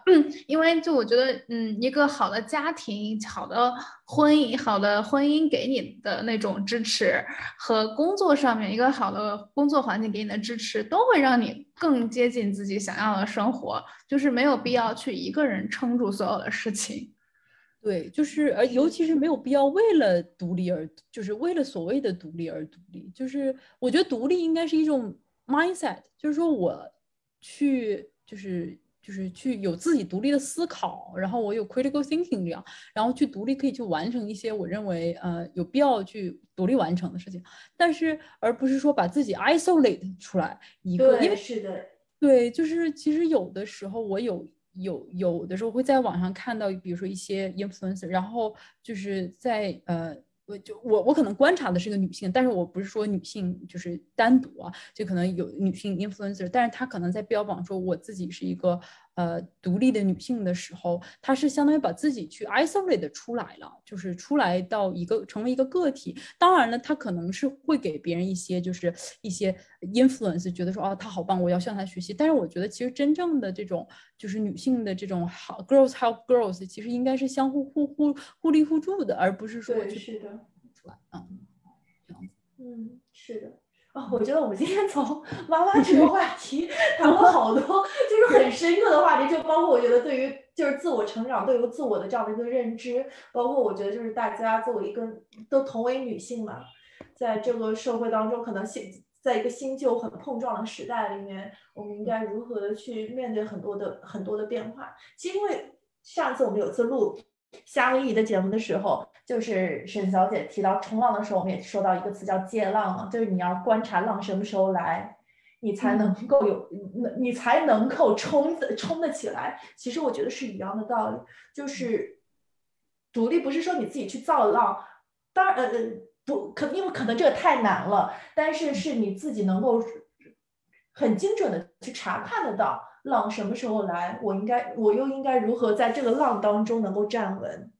因为就我觉得，嗯，一个好的家庭、好的婚姻、好的婚姻给你的那种支持，和工作上面一个好的工作环境给你的支持，都会让你更接近自己想要的生活。就是没有必要去一个人撑住所有的事情。对，就是而，尤其是没有必要为了独立而，就是为了所谓的独立而独立。就是我觉得独立应该是一种 mindset，就是说我去，就是就是去有自己独立的思考，然后我有 critical thinking 这样，然后去独立可以去完成一些我认为呃有必要去独立完成的事情。但是而不是说把自己 isolate 出来一个，因为是的，对，就是其实有的时候我有。有有的时候会在网上看到，比如说一些 influencer，然后就是在呃，我就我我可能观察的是个女性，但是我不是说女性就是单独啊，就可能有女性 influencer，但是她可能在标榜说我自己是一个呃独立的女性的时候，她是相当于把自己去 isolate 出来了，就是出来到一个成为一个个体。当然了，她可能是会给别人一些就是一些 influence，觉得说哦她好棒，我要向她学习。但是我觉得其实真正的这种就是女性的这种好 girls help girls，其实应该是相互互互互利互助的，而不是说是的出来嗯，这样子嗯是的。我觉得我们今天从 妈妈这个话题谈了好多，就是很深刻的话题，就包括我觉得对于就是自我成长、对于自我的这样的一个认知，包括我觉得就是大家作为一个都同为女性嘛，在这个社会当中，可能新在一个新旧很碰撞的时代里面，我们应该如何的去面对很多的很多的变化？其实因为上次我们有次录。夏威夷的节目的时候，就是沈小姐提到冲浪的时候，我们也说到一个词叫借浪嘛，就是你要观察浪什么时候来，你才能够有，你才能够冲的冲得起来。其实我觉得是一样的道理，就是独立不是说你自己去造浪，当然呃不可，因为可能这个太难了，但是是你自己能够很精准的去查看得到。浪什么时候来？我应该，我又应该如何在这个浪当中能够站稳？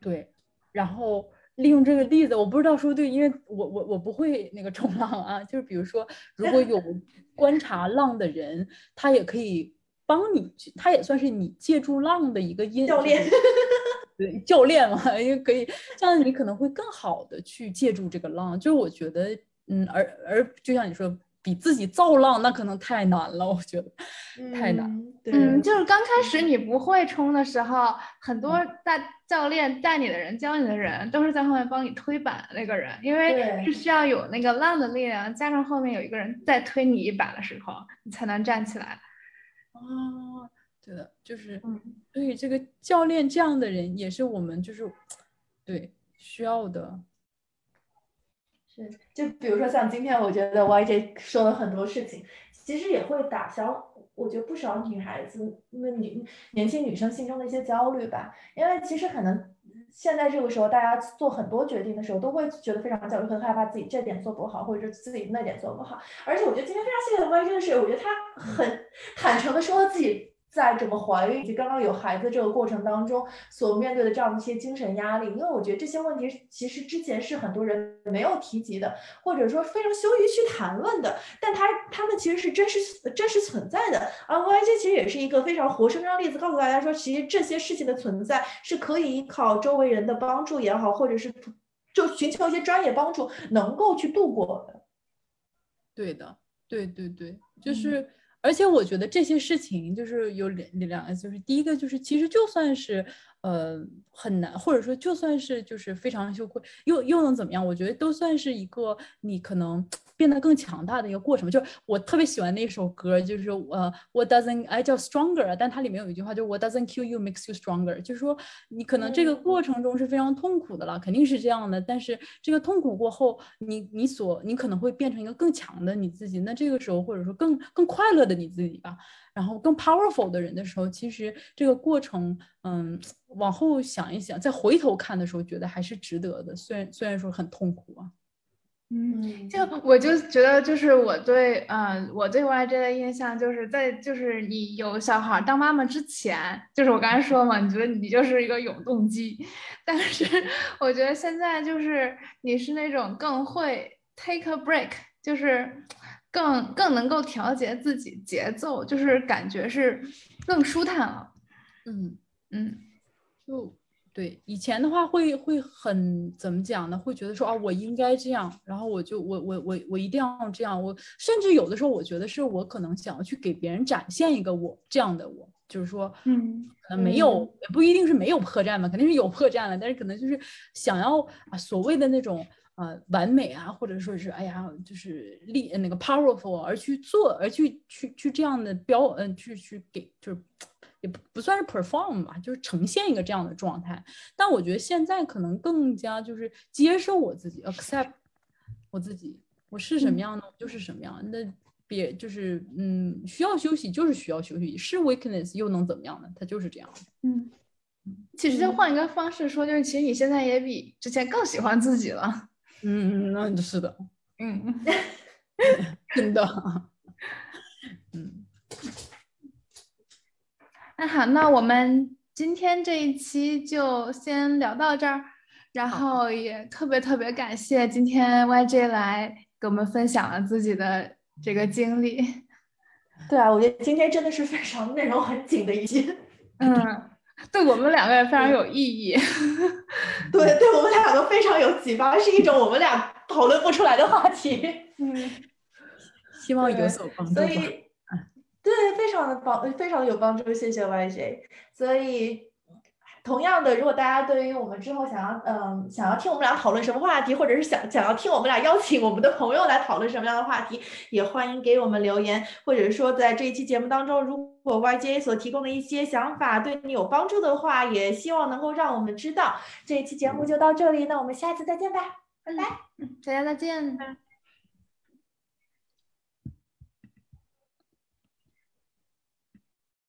对，然后利用这个例子，我不知道说对，因为我我我不会那个冲浪啊。就是比如说，如果有观察浪的人，他也可以帮你，他也算是你借助浪的一个因教练，对教练嘛，因为可以这样，你可能会更好的去借助这个浪。就是我觉得，嗯，而而就像你说。比自己造浪那可能太难了，我觉得太难。嗯，就是刚开始你不会冲的时候，很多带教练带你的人、教你的人都是在后面帮你推板的那个人，因为是需要有那个浪的力量，加上后面有一个人在推你一把的时候，你才能站起来。哦，对的，就是，所以这个教练这样的人也是我们就是对需要的。是，就比如说像今天，我觉得 YJ 说了很多事情，其实也会打消我觉得不少女孩子那女年轻女生心中的一些焦虑吧。因为其实可能现在这个时候，大家做很多决定的时候，都会觉得非常焦虑，很害怕自己这点做不好，或者是自己那点做不好。而且我觉得今天非常谢谢 YJ 的是，我觉得他很坦诚的说了自己。在整个怀孕以及刚刚有孩子这个过程当中所面对的这样的一些精神压力，因为我觉得这些问题其实之前是很多人没有提及的，或者说非常羞于去谈论的，但他他们其实是真实真实存在的。而 YJ 其实也是一个非常活生生的例子，告诉大家说，其实这些事情的存在是可以依靠周围人的帮助也好，或者是就寻求一些专业帮助，能够去度过的。对的，对对对，就是。而且我觉得这些事情就是有两两个，就是第一个就是其实就算是。呃，很难，或者说就算是就是非常羞愧，又又能怎么样？我觉得都算是一个你可能变得更强大的一个过程。就是我特别喜欢那首歌，就是呃，What doesn't 哎叫 Stronger，但它里面有一句话，就 What doesn't kill you makes you stronger。就是说你可能这个过程中是非常痛苦的了，肯定是这样的。但是这个痛苦过后，你你所你可能会变成一个更强的你自己。那这个时候或者说更更快乐的你自己吧。然后更 powerful 的人的时候，其实这个过程，嗯，往后想一想，再回头看的时候，觉得还是值得的。虽然虽然说很痛苦啊，嗯，就我就觉得，就是我对，嗯，我对 YJ 的印象，就是在就是你有小孩当妈妈之前，就是我刚才说嘛，你觉得你就是一个永动机，但是 我觉得现在就是你是那种更会 take a break，就是。更更能够调节自己节奏，就是感觉是更舒坦了。嗯嗯，就对以前的话会会很怎么讲呢？会觉得说啊，我应该这样，然后我就我我我我一定要这样。我甚至有的时候我觉得是我可能想要去给别人展现一个我这样的我，就是说，嗯，可能没有也不一定是没有破绽嘛，肯定是有破绽了，但是可能就是想要啊所谓的那种。呃，完美啊，或者说是哎呀，就是力那个 powerful 而去做，而去去去这样的标，嗯，去去给，就是也不不算是 perform 吧，就是呈现一个这样的状态。但我觉得现在可能更加就是接受我自己，accept 我自己，我是什么样的就是什么样。那别就是嗯，需要休息就是需要休息，是 weakness 又能怎么样呢？它就是这样。嗯，其实就换一个方式说，就是其实你现在也比之前更喜欢自己了。嗯，那是的，嗯，真的，那好，那我们今天这一期就先聊到这儿，然后也特别特别感谢今天 YJ 来给我们分享了自己的这个经历。对啊，我觉得今天真的是非常内容很紧的一期。嗯。对我们两个也非常有意义，对，对我们俩都非常有启发，是一种我们俩讨论不出来的话题。嗯，希望有所帮助。所以，对，非常的帮，非常的有帮助。谢谢 YJ。所以。同样的，如果大家对于我们之后想要，嗯，想要听我们俩讨论什么话题，或者是想想要听我们俩邀请我们的朋友来讨论什么样的话题，也欢迎给我们留言，或者是说在这一期节目当中，如果 YJ 所提供的一些想法对你有帮助的话，也希望能够让我们知道。这一期节目就到这里，那我们下次再见吧，拜拜，大家再见。